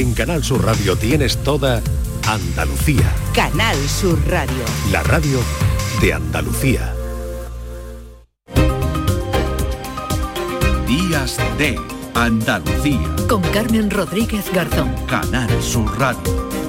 En Canal Sur Radio tienes toda Andalucía. Canal Sur Radio. La radio de Andalucía. Días de Andalucía. Con Carmen Rodríguez Garzón. Canal Sur Radio.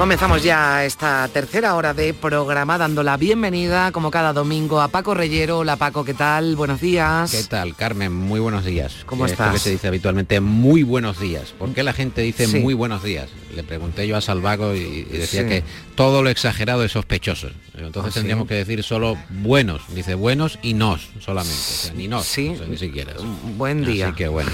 Comenzamos ya esta tercera hora de programa dando la bienvenida, como cada domingo, a Paco Reyero. Hola Paco, ¿qué tal? Buenos días. ¿Qué tal, Carmen? Muy buenos días. ¿Cómo Esto estás? que se dice habitualmente muy buenos días. ¿Por qué la gente dice Sí. muy buenos días? Le pregunté yo a Salvago y, y decía Sí. que todo lo exagerado es sospechoso. Entonces ¿Ah, sí? tendríamos que decir solo buenos. Dice buenos y nos solamente. O sea, ni nos. Sí. o sea, ni siquiera. Buen día. Así que bueno.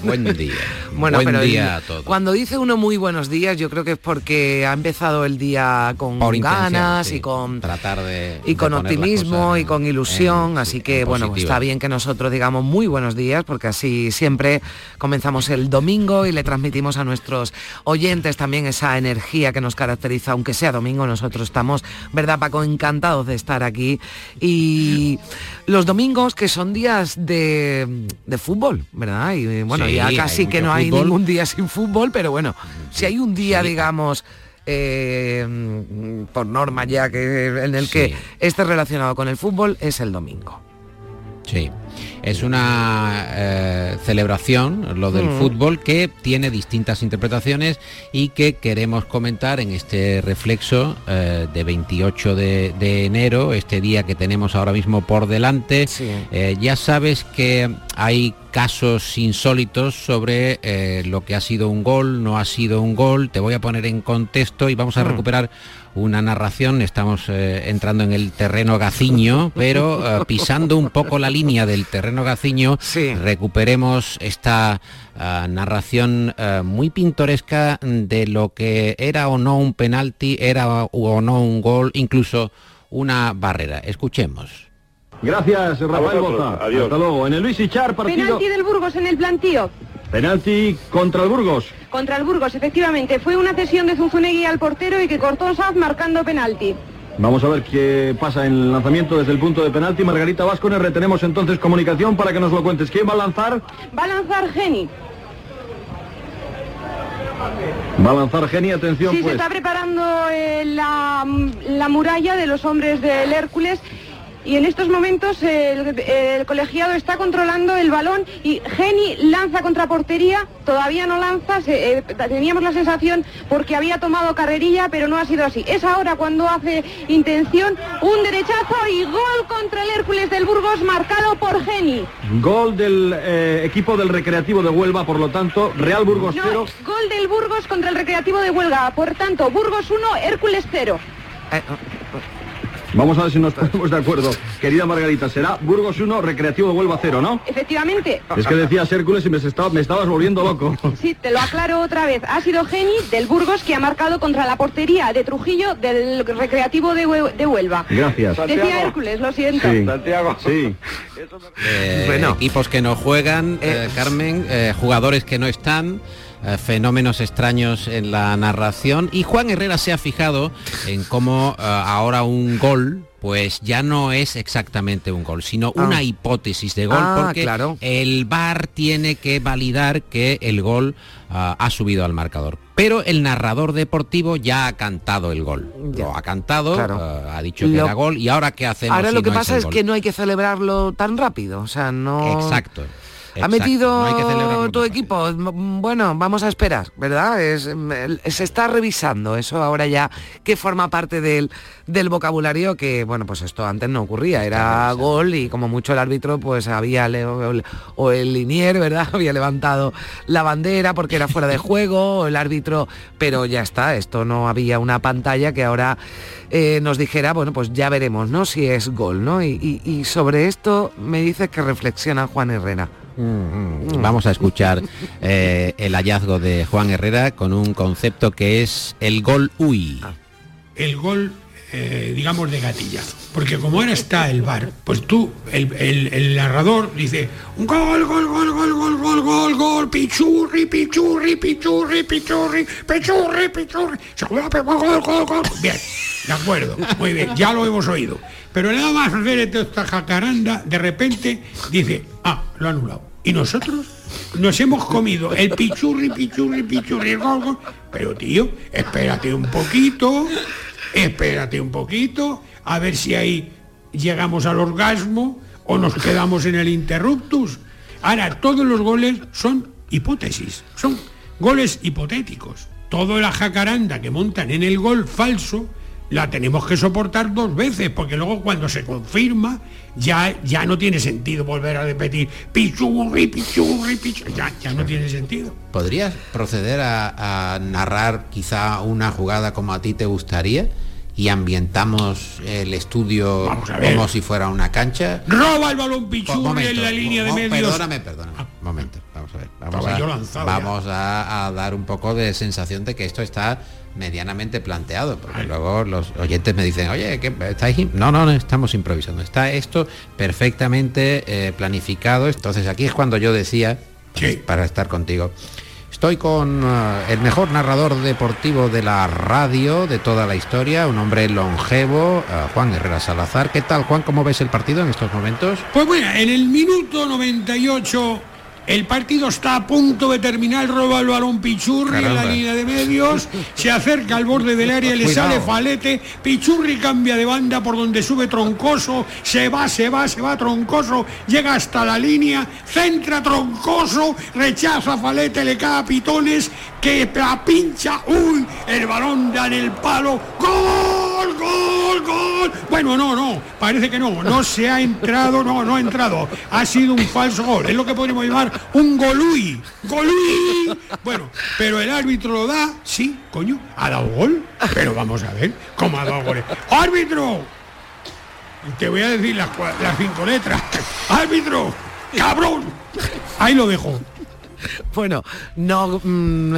buen día. Bueno, buen pero día a todos. cuando dice uno muy buenos días, yo creo que es porque ha empezado el día con Por ganas sí. y con tratar de y con de optimismo y con ilusión, en- así sí, que en bueno, positivo. está bien que nosotros digamos muy buenos días, porque así siempre comenzamos el domingo y le transmitimos a nuestros oyentes también esa energía que nos caracteriza, aunque sea domingo, nosotros estamos, ¿verdad Paco? Encantados de estar aquí. Y los domingos que son días de, de fútbol, ¿verdad? Y eh, bueno, Sí, ya casi que no hay fútbol. ningún día sin fútbol, pero bueno, si hay un día, Sí. digamos, eh, mm, por norma ya que en el que esté relacionado con el fútbol es el domingo. Sí, es una eh, celebración, lo del Mm. fútbol, que tiene distintas interpretaciones y que queremos comentar en este reflexo eh, de 28 de, de enero, este día que tenemos ahora mismo por delante. Sí. Eh, ya sabes que hay casos insólitos sobre lo que ha sido un gol, no ha sido un gol. Te voy a poner en contexto y vamos a Mm. recuperar una narración. Estamos eh, entrando en el terreno gaciño, pero eh, pisando un poco la línea del terreno gaciño, Sí. recuperemos esta ah, narración eh, muy pintoresca de lo que era o no un penalti, era o no un gol, incluso una barrera. Escuchemos. Gracias, Rafael Boza. Hasta luego. En el Luis Ichar, partido... Penalti del Burgos en el plantío. Penalti contra el Burgos. Contra el Burgos, efectivamente. Fue una cesión de Zunzunegui al portero y que cortó Saz marcando penalti. Vamos a ver qué pasa en el lanzamiento desde el punto de penalti. Margarita Vascones, retenemos entonces comunicación para que nos lo cuentes. ¿Quién va a lanzar? Va a lanzar Geni. Va a lanzar Geni, atención Sí, se pues. está preparando eh, la, la muralla de los hombres del Hércules. Y en estos momentos el, el colegiado está controlando el balón y Geni lanza contra portería, todavía no lanza, se- eh, teníamos la sensación porque había tomado carrerilla, pero no ha sido así. Es ahora cuando hace intención un derechazo y gol contra el Hércules del Burgos marcado por Geni. Gol del eh, equipo del Recreativo de Huelva, por lo tanto, Real Burgos No, 0. gol del Burgos contra el Recreativo de Huelga. Por tanto, Burgos 1, Hércules 0. Vamos a ver si nos ponemos de acuerdo. Querida Margarita, será Burgos 1, Recreativo de Huelva 0, ¿no? Efectivamente. Es que decías Hércules y me, estaba- me estabas volviendo loco. Sí, te lo aclaro otra vez. Ha sido Geni del Burgos que ha marcado contra la portería de Trujillo del Recreativo de, Hue- de Huelva. Gracias. Decía Hércules, lo siento. Sí. Sí. Eh, Bueno. equipos que no juegan, eh, Carmen, eh, jugadores que no están. Eh, fenómenos extraños en la narración y Juan Herrera se ha fijado en cómo eh, ahora un gol pues ya no es exactamente un gol, sino Ah. una hipótesis de gol Ah, porque claro. el VAR tiene que validar que el gol ah, ha subido al marcador. Pero el narrador deportivo ya ha cantado el gol. Ya. Lo ha cantado, Claro. ha dicho que era gol y ahora qué hacemos Ahora si lo que no pasa es gol? que no hay que celebrarlo tan rápido, o sea, no... Exacto. Ha metido No tu equipo. Bueno, vamos a esperar, ¿verdad? Es- se está revisando eso ahora ya que forma parte del, del vocabulario que, bueno, pues esto antes no ocurría. Era gol y como mucho el árbitro pues había, o el- o el linier, ¿verdad? Había levantado la bandera porque era fuera de juego, o el árbitro, pero ya está, esto no había una pantalla que ahora eh, nos dijera, bueno, pues ya veremos, ¿no? Si es gol, ¿no? Y, y- y sobre esto me dice que reflexiona Juan Herrera. Vamos a escuchar eh, el hallazgo de Juan Herrera con un concepto que es el gol UI. el gol, eh, digamos, de gatillazo. Porque como ahora está el bar, pues tú, el, el- el narrador dice, un gol, gol, gol, gol, gol, gol, gol, gol, pichurri, pichurri, pichurri, pichurri, pichurri, pichurri, gol, gol, gol. Bien. De acuerdo, muy bien, ya lo hemos oído. Pero nada más hacer esta jacaranda, de repente dice, ah, lo ha anulado. Y nosotros nos hemos comido el pichurri, pichurri, pichurri, gol. Pero tío, espérate un poquito, espérate un poquito, a ver si ahí llegamos al orgasmo o nos quedamos en el interruptus. Ahora, todos los goles son hipótesis, son goles hipotéticos. Toda la jacaranda que montan en el gol falso la tenemos que soportar dos veces, porque luego cuando se confirma ya, ya no tiene sentido volver a repetir pichurri, pichurri, pichurri, ya, ya no tiene sentido. ¿Podrías proceder a, a narrar quizá una jugada como a ti te gustaría? y ambientamos el estudio como si fuera una cancha. Roba el balón Pichurri en la línea de medios. Perdóname, perdóname. Ah. Momento, vamos a ver. Vamos, a, vamos a, a, dar un poco de sensación de que esto está medianamente planteado, porque luego los oyentes me dicen, oye, ¿qué, ¿estáis no, no, no, estamos improvisando. Está esto perfectamente eh, planificado. Entonces aquí es cuando yo decía, sí. para estar contigo, Estoy con uh, el mejor narrador deportivo de la radio de toda la historia, un hombre longevo, uh, Juan Herrera Salazar. ¿Qué tal, Juan? ¿Cómo ves el partido en estos momentos? Pues bueno, en el minuto 98 el partido está a punto de terminar, roba el balón Pichurri Caramba. en la línea de medios, se acerca al borde del área, le Cuidado. sale Falete, Pichurri cambia de banda por donde sube Troncoso, se va, se va, se va Troncoso, llega hasta la línea, centra Troncoso, rechaza Falete, le cae a Pitones, que la pincha, uy, el balón da en el palo, gol, gol, gol. Bueno, no, no, parece que no, no se ha entrado, no, no ha entrado, ha sido un falso gol, es lo que podríamos llamar un golui, golui. Bueno, pero el árbitro lo da, sí, coño, ha dado gol, pero vamos a ver cómo ha dado goles. ¡Árbitro! Te voy a decir las, las cinco letras. ¡Árbitro! ¡Cabrón! Ahí lo dejo. Bueno, no, mm,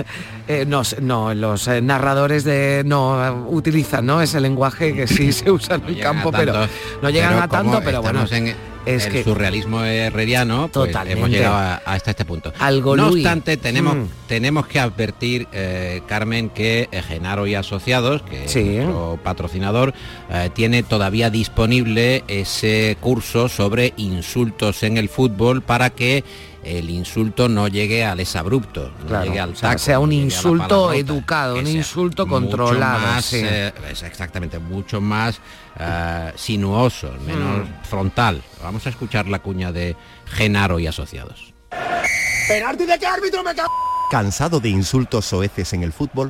eh, no, no, los eh, narradores de no eh, utilizan, ¿no? Ese lenguaje que sí se usa en el No campo, llegan a pero no llegan pero a tanto, pero bueno. en es el que surrealismo herreriano, pues hemos llegado a- hasta este punto. Algo no obstante, tenemos, Mm. tenemos que advertir, eh, Carmen, que Genaro y Asociados, que Sí. es nuestro patrocinador, eh, tiene todavía disponible ese curso sobre insultos en el fútbol para que el insulto no llegue al exabrupto, no Claro, llegue al o sea, taco, sea un no insulto palabrota, educado, que un insulto controlado, más, sí. eh, es exactamente, mucho más eh, sinuoso, menos Mm. frontal. Vamos a escuchar la cuña de Genaro y Asociados. ¿Penalti de qué árbitro me cago? ¿Cansado de insultos soeces en el fútbol?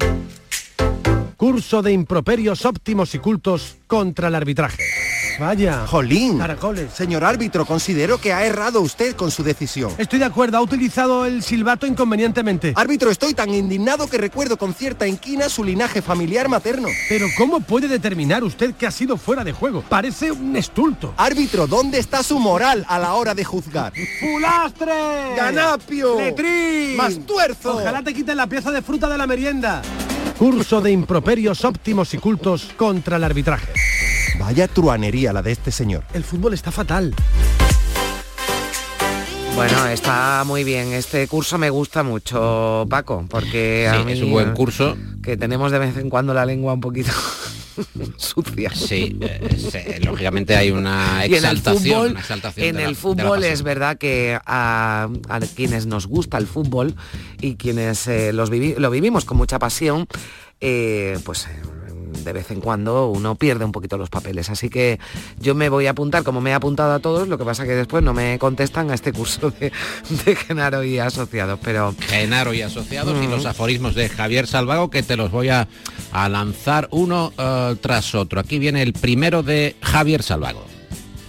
Curso de improperios óptimos y cultos contra el arbitraje. Vaya. Jolín. Caracoles. Señor árbitro, considero que ha errado usted con su decisión. Estoy de acuerdo, ha utilizado el silbato inconvenientemente. Árbitro, estoy tan indignado que recuerdo con cierta inquina su linaje familiar materno. Pero ¿cómo puede determinar usted que ha sido fuera de juego? Parece un estulto. Árbitro, ¿dónde está su moral a la hora de juzgar? ¡Fulastre! ¡Ganapio! ¡Letrín! ¡Mastuerzo! Ojalá te quiten la pieza de fruta de la merienda. Curso de improperios óptimos y cultos contra el arbitraje. Vaya truanería la de este señor. El fútbol está fatal. Bueno, está muy bien. Este curso me gusta mucho, Paco, porque a Sí, mí, es un buen curso. Que tenemos de vez en cuando la lengua un poquito sucia. Sí, eh, se- lógicamente hay una Y en el exaltación. fútbol, una exaltación en la- el fútbol es verdad que a, a quienes nos gusta el fútbol y quienes eh, los vivi- lo vivimos con mucha pasión, eh, pues eh, de vez en cuando uno pierde un poquito los papeles. Así que yo me voy a apuntar, como me he apuntado a todos, lo que pasa que después no me contestan a este curso de, de Genaro y asociados, pero Genaro y Asociados y Mm. los aforismos de Javier Salvago que te los voy a, a lanzar uno eh, tras otro. Aquí viene el primero de Javier Salvago.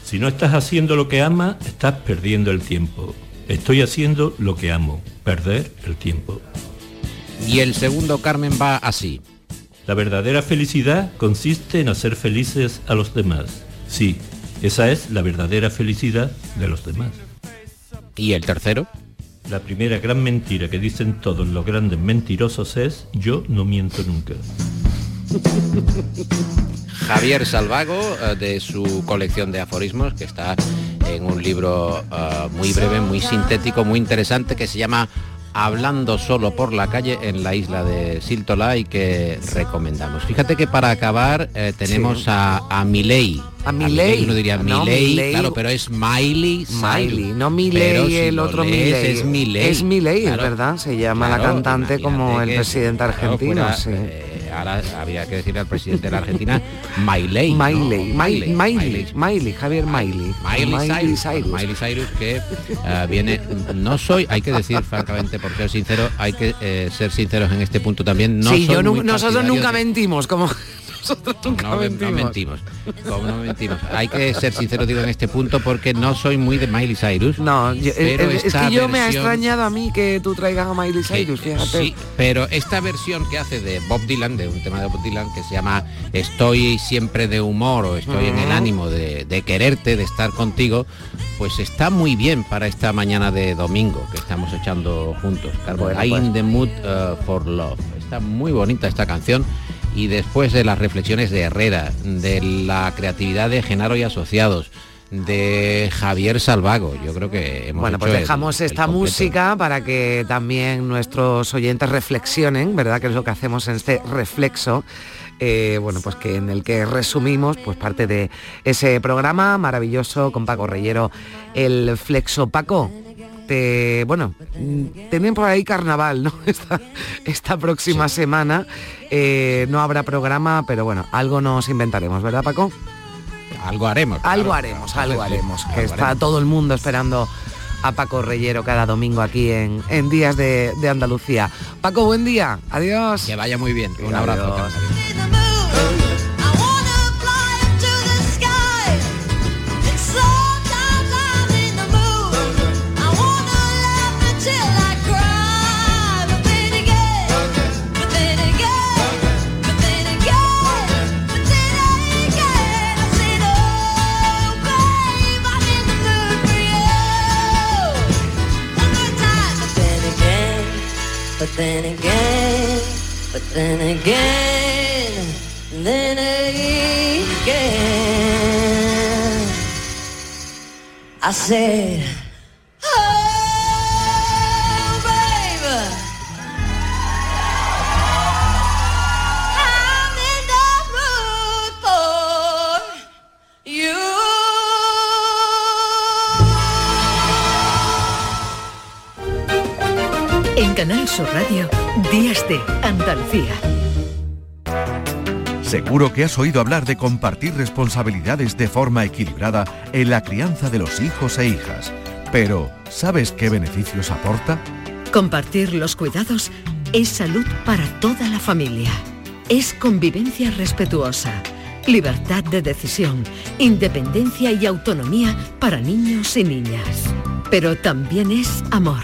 Si no estás haciendo lo que amas, estás perdiendo el tiempo. Estoy haciendo lo que amo, perder el tiempo. Y el segundo, Carmen, va así. La verdadera felicidad consiste en hacer felices a los demás. Sí, esa es la verdadera felicidad de los demás. ¿Y el tercero? La primera gran mentira que dicen todos los grandes mentirosos es yo no miento nunca. Javier Salvago, eh, de su colección de aforismos, que está en un libro eh, muy breve, muy sintético, muy interesante, que se llama Hablando solo por la calle en la isla de Siltola y que recomendamos. Fíjate que para acabar eh, tenemos Sí. a, a Milei. A Milei. Uno diría No, Milei, Milei. claro, pero es Miley Miley, no si el otro Miley. Es Milei. Es Milei, Claro. es verdad. Se llama la cantante como el presidente argentino. fuera, sí. eh, ahora habría que decirle al presidente de la Argentina, Milei. ¿no? Miley, Miley, Miley, Miley, Javier Miley. Miley Cyrus, Cyrus. Miley Cyrus que eh, viene, no soy, hay que decir francamente, por ser sincero, hay que eh, ser sinceros en este punto también. No sí, yo nu- nosotros nunca de- mentimos, como nosotros nunca no, mentimos. no mentimos. Como no mentimos. Hay que ser sincero, digo, en este punto, porque no soy muy de Miley Cyrus. No, yo- pero eh, es esta que yo me ha versión- extrañado a mí que tú traigas a Miley que- Cyrus, fíjate. Sí, pero esta versión que hace de Bob Dylan, de un tema de Bob Dylan que se llama Estoy siempre de humor o estoy en el Ujú. ánimo de, de quererte, de estar contigo, pues está muy bien para esta mañana de domingo que estamos echando juntos. Carmen. Bueno, I'm pues. in the mood uh, for love. Está muy bonita esta canción. Y después de las reflexiones de Herrera, de la creatividad de Genaro y Asociados, de Javier Salvago, yo creo que hemos Bueno, hecho pues el- dejamos el esta completo. música para que también nuestros oyentes reflexionen, ¿verdad? Que es lo que hacemos en este reflexo. eh, bueno, pues que en el que resumimos pues parte de ese programa maravilloso con Paco Reyero, el Flexo Paco. Te, bueno, tienen por ahí carnaval, ¿no? Esta, esta próxima semana eh, no habrá programa, pero bueno, algo nos inventaremos, ¿verdad, Paco? Algo haremos. Algo claro. haremos, algo Sí, haremos. Que algo está haremos. todo el mundo esperando a Paco Reyero cada domingo aquí en, en Días de, de Andalucía. Paco, buen día. Adiós. Que vaya muy bien. Un abrazo. Adiós. Then again, then again, I said, Canal Sur Radio, Días de Andalucía. Seguro que has oído hablar de compartir responsabilidades de forma equilibrada en la crianza de los hijos e hijas. Pero, ¿sabes qué beneficios aporta? Compartir los cuidados es salud para toda la familia. Es convivencia respetuosa, libertad de decisión, independencia y autonomía para niños y niñas. Pero también es amor,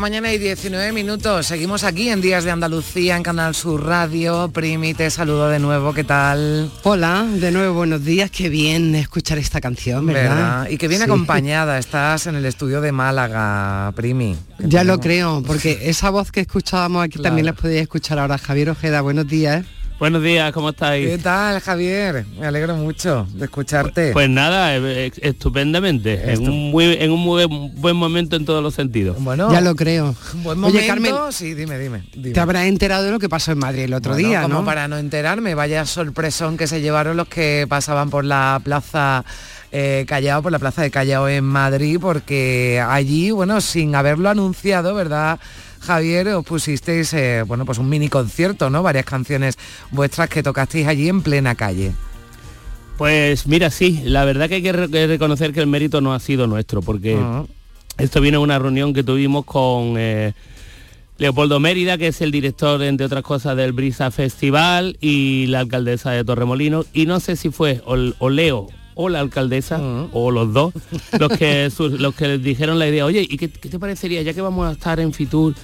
La mañana y 19 minutos. Seguimos aquí en Días de Andalucía, en Canal Sur Radio. Primi, te saludo de nuevo. ¿Qué tal? Hola, de nuevo buenos días. Qué bien escuchar esta canción, ¿verdad? Y que Sí. acompañada. Estás en el estudio de Málaga, Primi. Ya lo creo, porque esa voz que escuchábamos aquí Claro. también la podéis escuchar ahora. Javier Ojeda, buenos días. Buenos días, ¿cómo estáis? ¿Qué tal, Javier? Me alegro mucho de escucharte. Pues nada, eh, eh, estupendamente, en un, muy, en un muy buen momento en todos los sentidos. Bueno, Ya lo creo. Un buen Oye, momento. Carmen, sí, dime, dime. dime. te habrás enterado de lo que pasó en Madrid el otro Bueno, día, como ¿no? para no enterarme, vaya sorpresón que se llevaron los que pasaban por la plaza eh, Callao, por la plaza de Callao en Madrid, porque allí, bueno, sin haberlo anunciado, ¿verdad? Javier, os pusisteis, eh, bueno, pues un mini concierto, ¿no? Varias canciones vuestras que tocasteis allí en plena calle. Pues mira, sí, la verdad que hay que, re- que reconocer que el mérito no ha sido nuestro, porque Ah. esto viene de una reunión que tuvimos con eh, Leopoldo Mérida, que es el director, entre otras cosas, del Brisa Festival, y la alcaldesa de Torremolinos, y no sé si fue o, o Leo o la alcaldesa, o los dos, los que, los que les dijeron la idea, oye, ¿y qué, qué te parecería, ya que vamos a estar en Fitur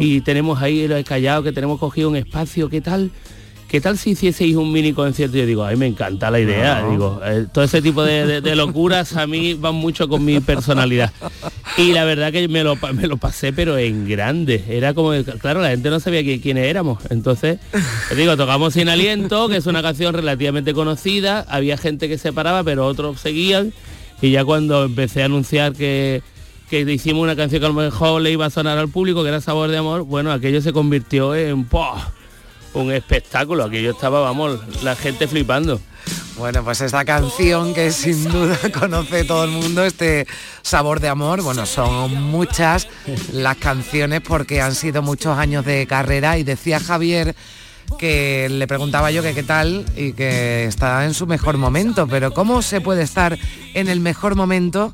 y tenemos ahí el Callao, que tenemos cogido un espacio, ¿qué tal? ¿Qué tal si hicieseis un mini concierto? Yo digo, a mí me encanta la idea. No. Digo, eh, todo ese tipo de, de- de locuras a mí van mucho con mi personalidad. Y la verdad que me lo, me lo pasé, pero en grande. Era como, claro, la gente no sabía qui- quiénes éramos. Entonces, te digo, tocamos Sin Aliento, que es una canción relativamente conocida. Había gente que se paraba, pero otros seguían. Y ya cuando empecé a anunciar que que hicimos una canción que a lo mejor le iba a sonar al público, que era Sabor de Amor, bueno, aquello se convirtió en ¡pua! Un espectáculo. Aquello estaba, vamos, la gente flipando. Bueno, pues esta canción que sin duda conoce todo el mundo, este sabor de amor, bueno, son muchas las canciones porque han sido muchos años de carrera y decía Javier que le preguntaba yo que qué tal y que está en su mejor momento, pero ¿cómo se puede estar en el mejor momento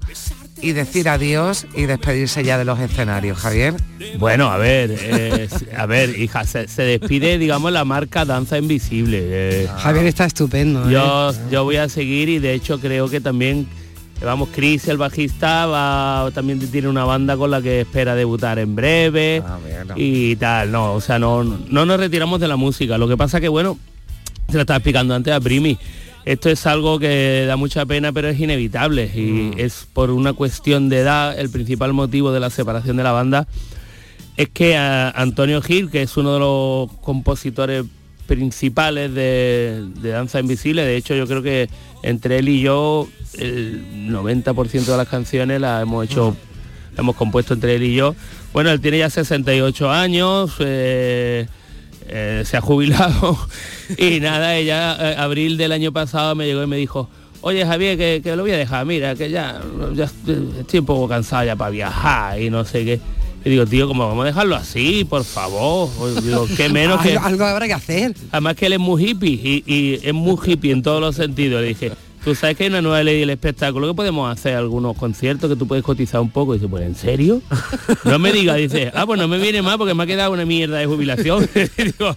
y decir adiós y despedirse ya de los escenarios, Javier? Bueno, a ver, eh, a ver, hija, se, se despide, digamos, la marca Danza Invisible. eh. Javier está estupendo. ¿eh? Yo, yo voy a seguir y de hecho creo que también, vamos, Chris, el bajista, va, también tiene una banda con la que espera debutar en breve y tal. No, o sea, no, no nos retiramos de la música. Lo que pasa que, bueno, se lo estaba explicando antes a Primi. Esto es algo que da mucha pena, pero es inevitable y es por una cuestión de edad el principal motivo de la separación de la banda es que a Antonio Gil, que es uno de los compositores principales de, de Danza Invisible, de hecho yo creo que entre él y yo el 90% de las canciones las hemos hecho, las hemos compuesto entre él y yo. Bueno, él tiene ya 68 años, eh, eh, se ha jubilado y nada, ella eh, abril del año pasado me llegó y me dijo, oye Javier, que, que lo voy a dejar, mira, que ya, ya estoy un poco cansado ya para viajar y no sé qué. Y digo, tío, ¿cómo vamos a dejarlo así, por favor? Digo, qué menos que... algo, algo habrá que hacer. Además que él es muy hippie y, y es muy hippie en todos los sentidos. Le dije, tú sabes que hay una nueva ley del espectáculo que podemos hacer algunos conciertos que tú puedes cotizar un poco. Y dice, pues ¿en serio? No me diga, dice, ah, pues no me viene mal porque me ha quedado una mierda de jubilación. Digo,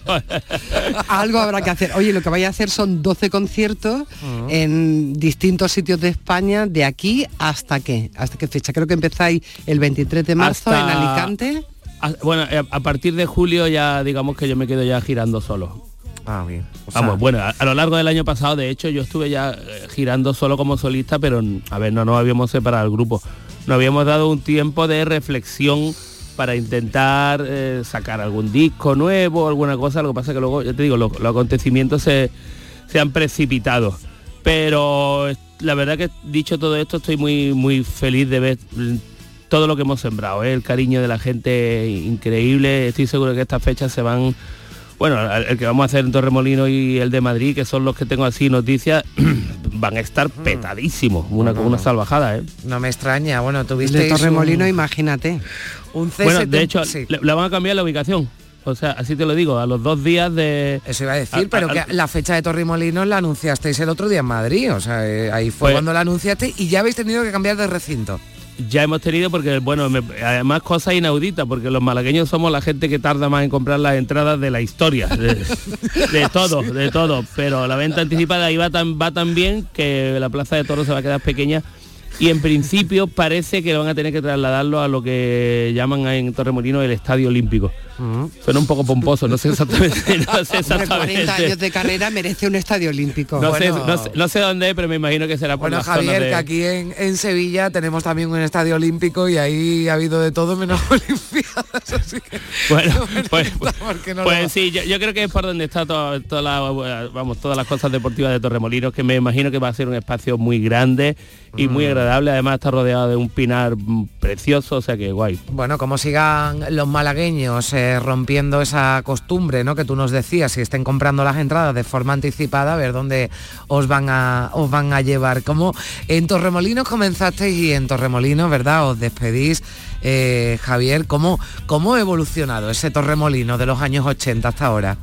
Algo habrá que hacer. Oye, lo que vaya a hacer son 12 conciertos en distintos sitios de España, de aquí hasta qué, hasta qué fecha. Creo que empezáis el 23 de marzo Hasta- en Alicante. a- bueno, a, a partir de julio ya digamos que yo me quedo ya girando solo. Ah, bien. Vamos, bueno, a, lo largo del año pasado, de hecho, yo estuve ya eh, girando solo como solista, pero a ver, no nos habíamos separado el grupo. Nos habíamos dado un tiempo de reflexión para intentar eh, sacar algún disco nuevo, alguna cosa. Lo que pasa es que luego, ya te digo, lo- los acontecimientos se, se han precipitado. Pero la verdad que dicho todo esto, estoy muy, muy feliz de ver todo lo que hemos sembrado, ¿eh? el cariño de la gente increíble. Estoy seguro que estas fechas se van bueno, el que vamos a hacer en Torremolino y el de Madrid, que son los que tengo así noticias, van a estar petadísimos, una, una salvajada, ¿eh? No me extraña, bueno, El tuviste de Torremolino, imagínate. un CST. Bueno, de hecho, sí. le, le van a cambiar la ubicación. O sea, así te lo digo, a los dos días de... Eso iba a decir, a- pero a- que la fecha de Torremolinos la anunciasteis el otro día en Madrid, o sea, eh, ahí fue Pues- cuando la anunciaste y ya habéis tenido que cambiar de recinto. Ya hemos tenido, porque, bueno, me- además cosas inauditas, porque los malagueños somos la gente que tarda más en comprar las entradas de la historia, de, de todo, de todo. Pero la venta anticipada ahí va tan, va tan bien que la plaza de toros se va a quedar pequeña y en principio parece que van a tener que trasladarlo a lo que llaman en Torremolino el Estadio Olímpico. Suena un poco pomposo, no sé exactamente. No sé Hombre, 40 exactamente. años de carrera merece un estadio olímpico. No, sé, no, sé, no sé dónde es, pero me imagino que será por Bueno, la Javier, de- que aquí en, en Sevilla tenemos también un estadio olímpico y ahí ha habido de todo menos olimpiadas, así que Bueno, pues, pues sí, yo, yo creo que es por donde está toda, toda la- vamos, todas las cosas deportivas de Torremolinos, que me imagino que va a ser un espacio muy grande y Mm. muy agradable. Además está rodeado de un pinar mm, precioso, o sea que guay. Bueno, como sigan los malagueños eh, rompiendo esa costumbre, ¿no? Que tú nos decías, y estén comprando las entradas de forma anticipada, a ver dónde os van a os van a llevar. Como en Torremolinos comenzasteis y en Torremolinos, ¿verdad? Os despedís, eh, Javier. ¿Cómo, ¿Cómo ha evolucionado ese Torremolino de los años 80 hasta ahora?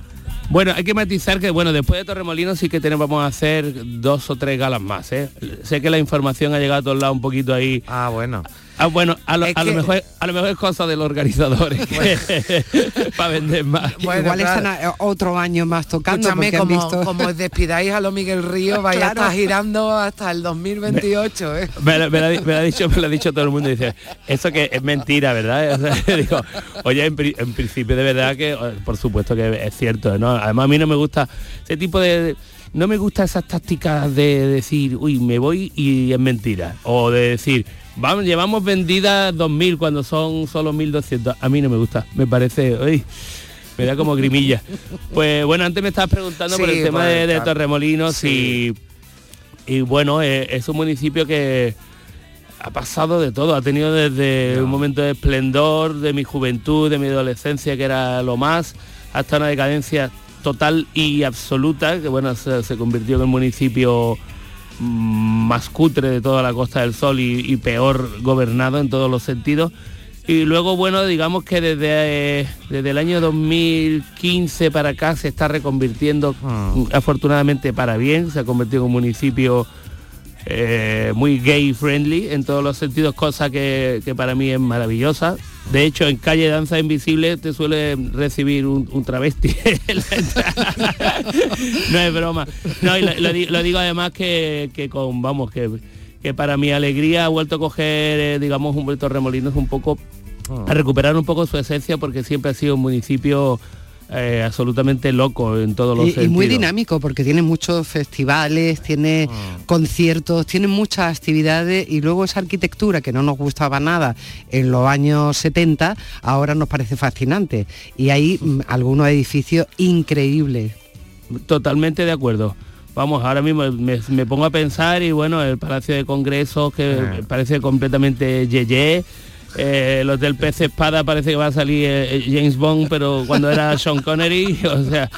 Bueno, hay que matizar que bueno, después de Torremolinos sí que tenemos vamos a hacer dos o tres galas más, ¿eh? Sé que la información ha llegado a todos lados un poquito ahí. Ah, bueno. Ah, bueno, a lo, mejor a lo mejor es cosa de los organizadores para vender más. Bueno, Igual claro. están a- otro año más tocando Escúchame, porque han como, visto... como os despidáis a lo Miguel Río, vaya Claro. a estar girando hasta el 2028, ¿eh? Me, lo- me lo ha, di- me lo ha dicho, me lo ha dicho todo el mundo. Dice, eso que es mentira, ¿verdad? O sea, digo, oye, en, pri- en principio de verdad que, eh, por supuesto que es cierto, ¿no? Además a mí no me gusta ese tipo de... No me gusta esas tácticas de decir, uy, me voy y es mentira. O de decir, vamos, llevamos vendidas 2.000 cuando son solo 1.200. A mí no me gusta. Me parece, uy, me da como grimilla. Pues bueno, antes me estabas preguntando por el tema de, Torremolinos Sí. y y bueno, eh, es un municipio que ha pasado de todo, ha tenido desde un momento de esplendor, de mi juventud, de mi adolescencia, que era lo más, hasta una decadencia total y absoluta, que bueno, se, se convirtió en el municipio más cutre de toda la Costa del Sol y, y peor gobernado en todos los sentidos. Y luego, bueno, digamos que desde, desde el año 2015 para acá se está reconvirtiendo, mm, afortunadamente para bien, se ha convertido en un municipio eh, muy gay friendly en todos los sentidos, cosa que, que para mí es maravillosa. De hecho, en calle Danza Invisible te suele recibir un, un travesti. no es broma. No, lo digo además que, que con, vamos, que, que para mi alegría ha vuelto a coger, eh, digamos, Humberto Remolinos un poco, a recuperar un poco su esencia porque siempre ha sido un municipio eh, absolutamente loco en todos los Y, muy dinámico porque tiene muchos festivales, tiene conciertos, tiene muchas actividades y luego esa arquitectura que no nos gustaba nada en los años 70, ahora nos parece fascinante. Y hay mm, algunos edificios increíbles. Totalmente de acuerdo. Vamos, ahora mismo me, me pongo a pensar y bueno, el Palacio de Congresos que Ah. parece completamente yeye. Eh, el Hotel Pez Espada parece que va a salir eh, James Bond, pero cuando era Sean Connery, o sea,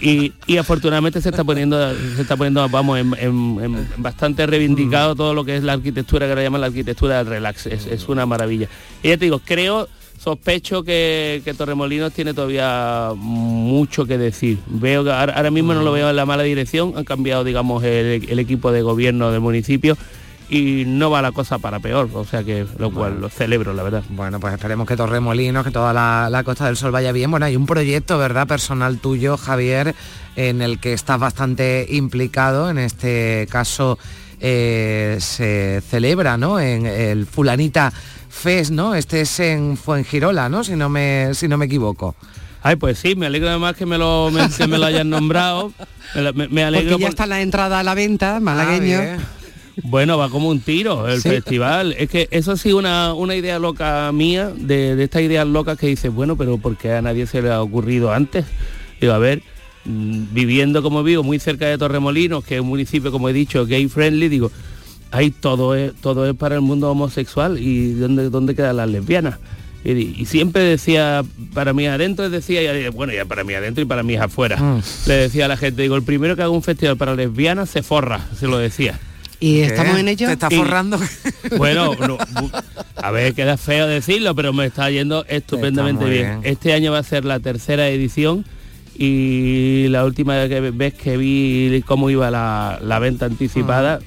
y, y afortunadamente se está poniendo, se está poniendo, vamos, en, en- en bastante reivindicado todo lo que es la arquitectura, que ahora llaman la arquitectura del relax, es, es una maravilla. Y ya te digo, creo, sospecho que, que Torremolinos tiene todavía mucho que decir. Veo que ahora, ahora mismo no lo veo en la mala dirección, han cambiado, digamos, el, el equipo de gobierno del municipio y no va la cosa para peor, o sea que lo cual lo celebro, la verdad. Bueno, pues esperemos que Torremolinos, que toda la, la Costa del Sol vaya bien. Bueno, hay un proyecto, ¿verdad? Personal tuyo, Javier, en el que estás bastante implicado. En este caso eh, se celebra, ¿no? En el Fulanita Fest, ¿no? Este es en Fuengirola, ¿no? Si no me, si no me equivoco. Ay, pues sí, me alegro además que me lo, me- que me lo hayan nombrado. Me, la- me- me alegro Porque ya por- está la entrada a la venta, malagueño. Ah, Bueno, va como un tiro el Sí. festival. Es que eso sí una, una idea loca mía, de, de estas ideas locas que dices, bueno, pero ¿por qué a nadie se le ha ocurrido antes? Digo, a ver, mm, viviendo como vivo, muy cerca de Torremolinos, que es un municipio, como he dicho, gay friendly, digo, ahí todo es, todo es para el mundo homosexual y ¿dónde, dónde quedan las lesbianas? Y, siempre decía, para mí adentro, decía, y, bueno, ya para mí adentro y para mí afuera. Mm. Le decía a la gente, digo, el primero que haga un festival para lesbianas se forra, se lo decía. ¿Y estamos en ello? ¿Te está Y- forrando? Bueno, no, bu- a ver, queda feo decirlo, pero me está yendo estupendamente Está bien. bien. Este año va a ser la tercera edición y la última vez que vi cómo iba la, la venta anticipada,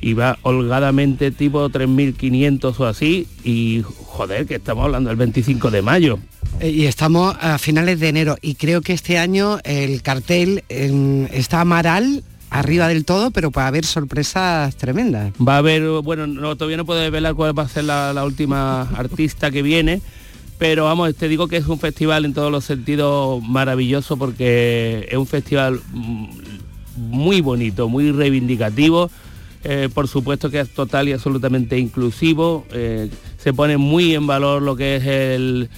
iba holgadamente tipo 3.500 o así y joder, que estamos hablando del 25 de mayo. Eh, Y estamos a finales de enero y creo que este año el cartel em, está Amaral arriba del todo, pero puede haber sorpresas tremendas. Va a haber, bueno, no, todavía no puedo desvelar cuál va a ser la, la última artista que viene, pero vamos, te digo que es un festival en todos los sentidos maravilloso porque es un festival mm, muy bonito, muy reivindicativo. Eh, por supuesto que es total y absolutamente inclusivo. eh, se pone muy en valor lo que es el,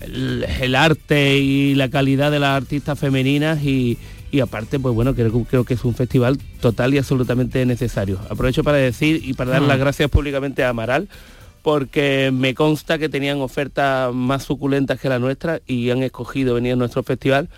el- el arte y la calidad de las artistas femeninas y, y aparte, pues bueno, creo, creo que es un festival total y absolutamente necesario. Aprovecho para decir y para dar Mm. las gracias públicamente a Amaral porque me consta que tenían ofertas más suculentas que la nuestra y han escogido venir a nuestro festival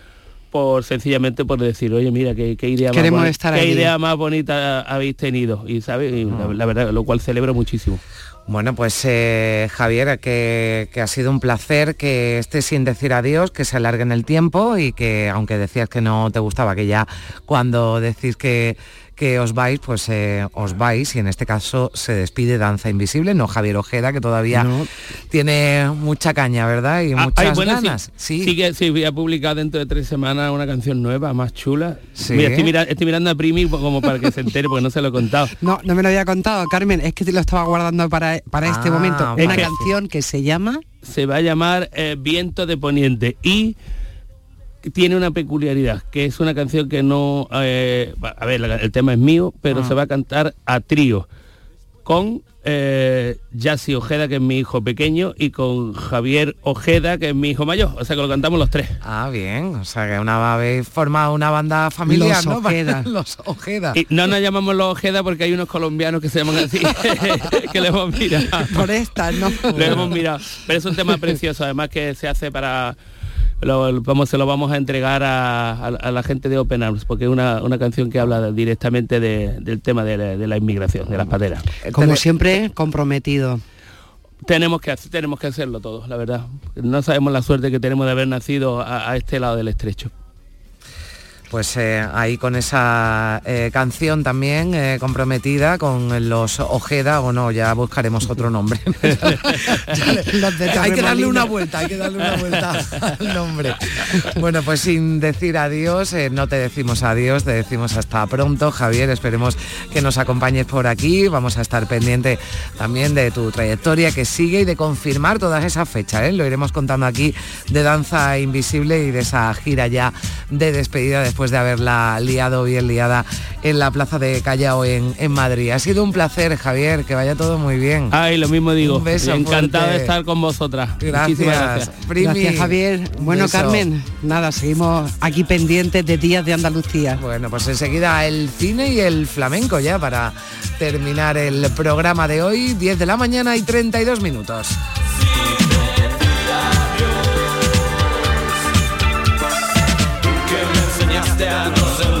por sencillamente por decir, oye, mira, qué, qué idea, más, Queremos boni- estar qué allí". idea más bonita habéis tenido. Y, ¿sabes? Y la, la verdad, lo cual celebro muchísimo. Bueno, pues eh, Javier, que, que ha sido un placer que estés sin decir adiós, que se alargue el tiempo y que aunque decías que no te gustaba, que ya cuando decís que, que os vais, pues eh, os vais y en este caso se despide Danza Invisible, no Javier Ojeda, que todavía tiene mucha caña, ¿verdad? Y Ah, muchas ay, bueno, ganas. Sí. sí que sí, voy a publicar dentro de tres semanas una canción nueva, más chula. Sí. Mira, estoy, mira- estoy mirando a Primi como para que se entere, porque no se lo he contado. No, no me lo había contado, Carmen, es que te lo estaba guardando para, para este Ah, momento. Una canción que se llama... Se va a llamar eh, Viento de Poniente y tiene una peculiaridad, que es una canción que no... eh, a ver, la- el tema es mío, pero Ah. se va a cantar a trío con eh, Yassi Ojeda, que es mi hijo pequeño, y con Javier Ojeda, que es mi hijo mayor. O sea que lo cantamos los tres. Ah, bien. O sea que una habéis formado una banda familiar, Los ¿no? Ojeda. Los Ojeda. Y no nos llamamos los Ojeda porque hay unos colombianos que se llaman así, que le hemos mirado. Por esta, ¿no? Le hemos mirado. Pero es un tema precioso, además que se hace para... Lo, vamos, se lo vamos a entregar a, a- a la gente de Open Arms, porque es una, una canción que habla directamente de- del tema de la, de la inmigración, de las pateras. Como siempre, comprometido. Tenemos que, tenemos que hacerlo todos, la verdad. No sabemos la suerte que tenemos de haber nacido a, a este lado del estrecho. Pues eh, ahí con esa eh, canción también eh, comprometida con los Ojeda o no, ya buscaremos otro nombre. Hay que darle una vuelta, hay que darle una vuelta al nombre. Bueno, pues sin decir adiós, no te decimos adiós, te decimos hasta pronto, Javier. Esperemos que nos acompañes por aquí. Vamos a estar pendiente también de tu trayectoria que sigue y de confirmar todas esas fechas. Lo iremos contando aquí de Danza Invisible y de esa gira ya de despedida después de haberla liado bien liada en la plaza de Callao en, en Madrid. Ha sido un placer, Javier, que vaya todo muy bien. Ay, lo mismo digo. Un beso Encantado fuerte. de estar con vosotras. Gracias. Gracias. Javier. Bueno, Beso. Carmen, nada, seguimos aquí pendientes de Días de Andalucía. Bueno, pues enseguida el cine y el flamenco ya para terminar el programa de hoy, 10 de la mañana y 32 minutos. Enseñaste a no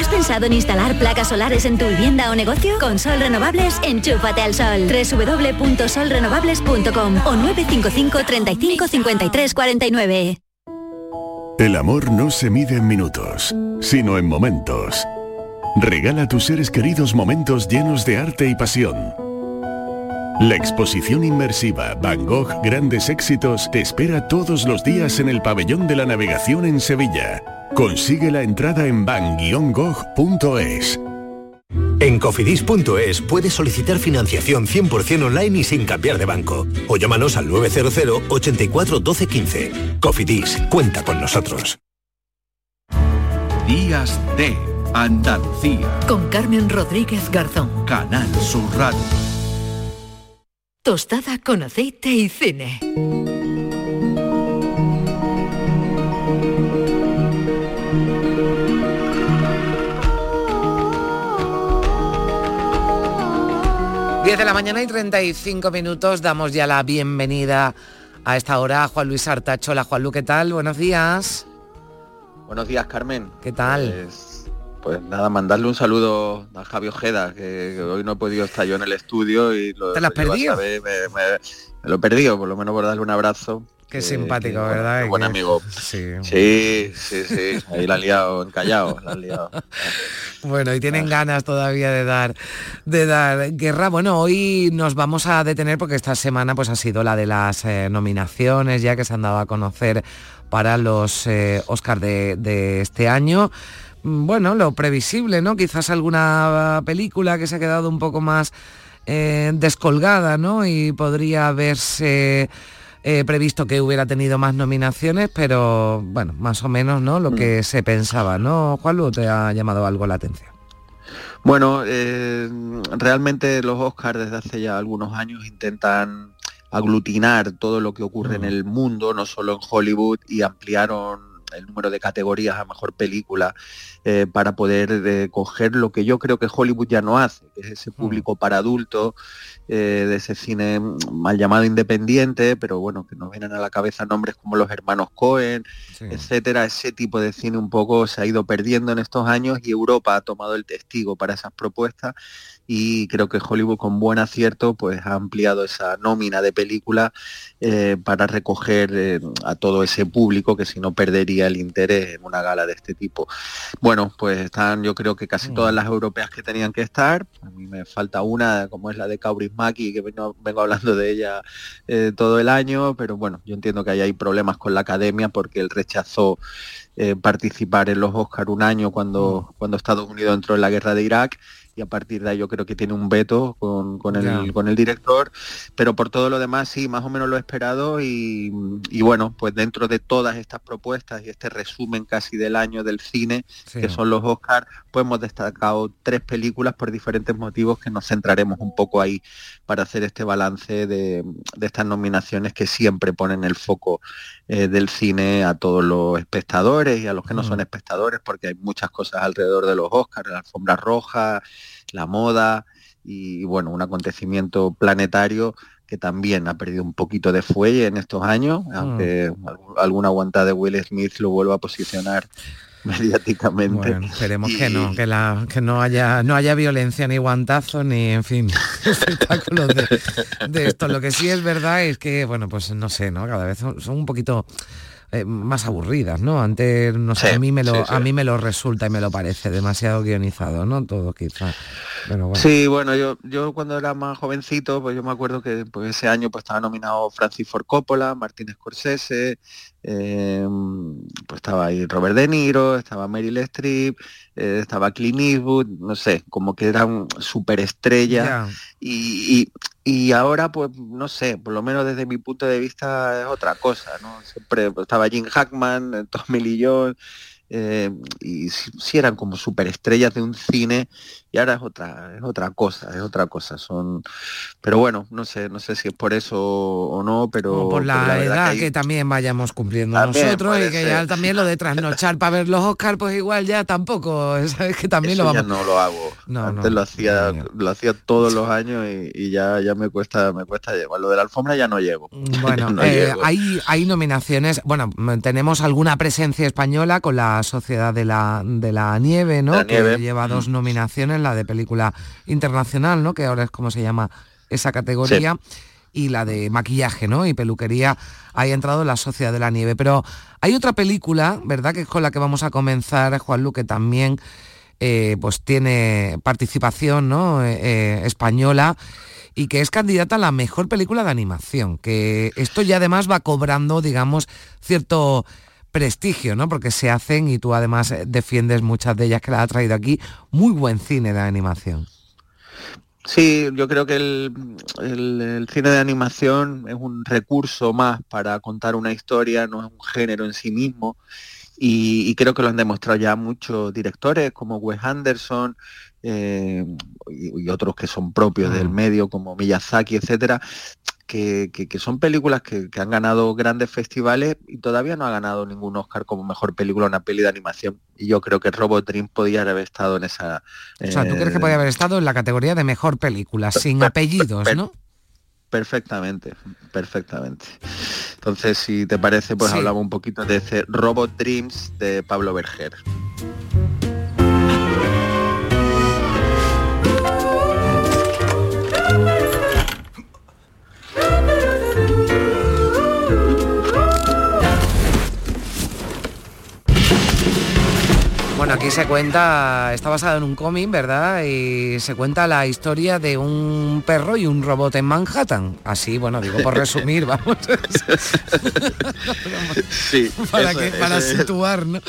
¿Has pensado en instalar placas solares en tu vivienda o negocio? Con Sol Renovables, enchúfate al sol. www.solrenovables.com o 955 35 53 49. El amor no se mide en minutos, sino en momentos. Regala a tus seres queridos momentos llenos de arte y pasión. La exposición inmersiva Van Gogh Grandes Éxitos te espera todos los días en el Pabellón de la Navegación en Sevilla. Consigue la entrada en van-gogh.es. En cofidis.es puedes solicitar financiación 100% online y sin cambiar de banco. O llámanos al 900 84 12 15. Cofidis, cuenta con nosotros. Días de Andalucía. Con Carmen Rodríguez Garzón. Canal Sur Radio. Tostada con aceite y cine. Diez de la mañana y 35 minutos damos ya la bienvenida a esta hora a Juan Luis Artacho. Hola Juan Luis, ¿qué tal? Buenos días. Buenos días, Carmen. ¿Qué tal? Pues, pues nada, mandarle un saludo a Javi Ojeda, que, que hoy no he podido estar yo en el estudio y lo, ¿Te lo has perdido? me- me lo he perdido, por lo menos por darle un abrazo. Qué que- simpático, que, ¿verdad? qué buen amigo. Sí. Sí, sí, sí. Ahí la han liado, encallado, la han liado. Bueno, y Ah. tienen ganas todavía de dar, de dar guerra. Bueno, hoy nos vamos a detener porque esta semana pues ha sido la de las eh, nominaciones ya que se han dado a conocer para los eh, Oscar de, de este año. Mm, Bueno, lo previsible, ¿no? Quizás alguna película que se ha quedado un poco más eh, descolgada, ¿no? Y podría haberse eh, previsto que hubiera tenido más nominaciones, pero bueno, más o menos, ¿no? Lo que se pensaba, ¿no? Juanlu, ¿te ha llamado algo la atención? Bueno, eh, realmente los Oscars desde hace ya algunos años intentan aglutinar todo lo que ocurre en el mundo, no solo en Hollywood, y ampliaron el número de categorías a mejor película eh, para poder eh, coger lo que yo creo que Hollywood ya no hace, que es ese público para adultos, eh, de ese cine mal llamado independiente, pero bueno, que nos vienen a la cabeza nombres como los hermanos Cohen, etcétera, ese tipo de cine un poco se ha ido perdiendo en estos años y Europa ha tomado el testigo para esas propuestas y creo que Hollywood con buen acierto pues ha ampliado esa nómina de películas eh, para recoger eh, a todo ese público que si no perdería el interés en una gala de este tipo. Bueno, pues están yo creo que casi todas las europeas que tenían que estar. A mí me falta una como es la de Kaurismäki que vengo, vengo hablando de ella eh, todo el año, pero bueno, yo entiendo que ahí hay problemas con la academia porque él rechazó participar en los Oscar un año cuando, cuando Estados Unidos entró en la guerra de Irak y a partir de ahí yo creo que tiene un veto con, con el, con el director, pero por todo lo demás sí, más o menos lo he esperado y, y bueno, pues dentro de todas estas propuestas y este resumen casi del año del cine, Sí. que son los Oscar, pues hemos destacado tres películas por diferentes motivos que nos centraremos un poco ahí para hacer este balance de, de estas nominaciones que siempre ponen el foco eh, del cine a todos los espectadores y a los que no son espectadores, porque hay muchas cosas alrededor de los Oscars, la alfombra roja, la moda y bueno, un acontecimiento planetario que también ha perdido un poquito de fuelle en estos años, aunque algún- alguna aguantada de Will Smith lo vuelva a posicionar mediáticamente. Bueno, esperemos que no, que, la, que no haya no haya violencia ni guantazos ni en fin espectáculos de, de esto. Lo que sí es verdad es que, bueno, pues no sé, ¿no? Cada vez son, son un poquito eh, más aburridas, ¿no? Antes, no sé, Sí, a mí me lo, sí, sí. a mí me lo resulta y me lo parece demasiado guionizado, ¿no? Todo quizá. Pero bueno. Sí, bueno, yo, yo cuando era más jovencito, pues yo me acuerdo que pues, ese año pues estaba nominado Francis Ford Coppola, Martin Scorsese, eh, pues estaba ahí Robert De Niro, estaba Meryl Streep, eh, estaba Clint Eastwood, no sé, como que eran superestrellas Ya. y, y, y ahora pues no sé, por lo menos desde mi punto de vista es otra cosa, ¿no? Siempre estaba Jim Hackman, eh, Tommy Lee Jones, eh, y si, si eran como superestrellas de un cine y ahora es otra, es otra cosa, es otra cosa. Son, pero bueno, no sé, no sé si es por eso o no, pero por la, verdad edad que que, hay- también vayamos cumpliendo También nosotros y que ya también lo de trasnochar para ver los Oscar pues igual ya tampoco sabes que también Eso lo ya vamos no lo hago. No, Antes no, lo hacía, lo hacía todos los años y, y ya, ya me cuesta, me cuesta llevar. Lo de la alfombra ya no llego. Bueno, No eh, llego. hay, hay nominaciones, bueno, mm, tenemos alguna presencia española con la Sociedad de la, de la Nieve, ¿no? La que Nieve. lleva dos nominaciones, la de película internacional, ¿no? Que ahora es como se llama esa categoría. Y la de maquillaje, ¿no? Y peluquería, ahí ha entrado la Sociedad de la Nieve. Pero hay otra película, ¿verdad? Que es con la que vamos a comenzar, Juan Lu, que también eh, pues tiene participación ¿no? Eh, eh, española y que es candidata a la mejor película de animación, que esto ya además va cobrando, digamos, cierto prestigio, ¿no? Porque se hacen, y tú además eh, defiendes muchas de ellas que las ha traído aquí, muy buen cine de animación. Sí, yo creo que el, el- el cine de animación es un recurso más para contar una historia, no es un género en sí mismo. Y, y creo que lo han demostrado ya muchos directores como Wes Anderson eh, y, y otros que son propios del medio como Miyazaki, etcétera, que, que- que son películas que, que han ganado grandes festivales y todavía no ha ganado ningún Oscar como mejor película una peli de animación. Y yo creo que Robot Dream podía haber estado en esa. O sea, ¿tú crees que eh, podía haber estado en la categoría de mejor película, sin apellidos, ¿no? Perfectamente, perfectamente. Entonces, si te parece, pues Sí. hablamos un poquito de ese Robot Dreams de Pablo Berger. Bueno, aquí se cuenta, está basado en un cómic, ¿verdad? Y se cuenta la historia de un perro y un robot en Manhattan. Así, bueno, digo por resumir, vamos. Sí, para eso que, es, para eso es. situar, ¿no?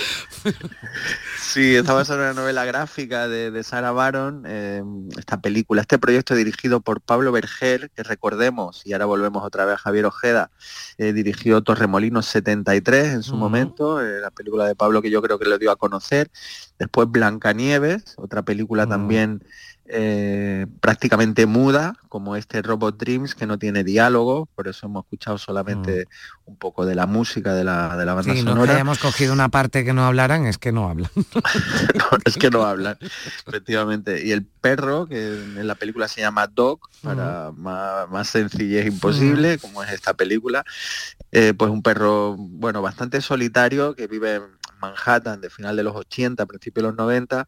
Sí, está basado en una novela gráfica de, de Sarah Baron, eh, esta película, este proyecto dirigido por Pablo Berger, que recordemos, y ahora volvemos otra vez a Javier Ojeda, eh, dirigió Torremolinos 73 en su momento, eh, la película de Pablo que yo creo que lo dio a conocer, después Blancanieves, otra película también eh, prácticamente muda, como este Robot Dreams, que no tiene diálogo, por eso hemos escuchado solamente un poco de la música de la, de la banda Sí, no sonora. hayamos cogido una parte que no hablaran, es que no hablan. es que no hablan, efectivamente. Y el perro, que en la película se llama Dog, para más, más sencillez imposible, como es esta película, eh, pues un perro, bueno, bastante solitario, que vive en Manhattan de final de los 80, principios de los 90,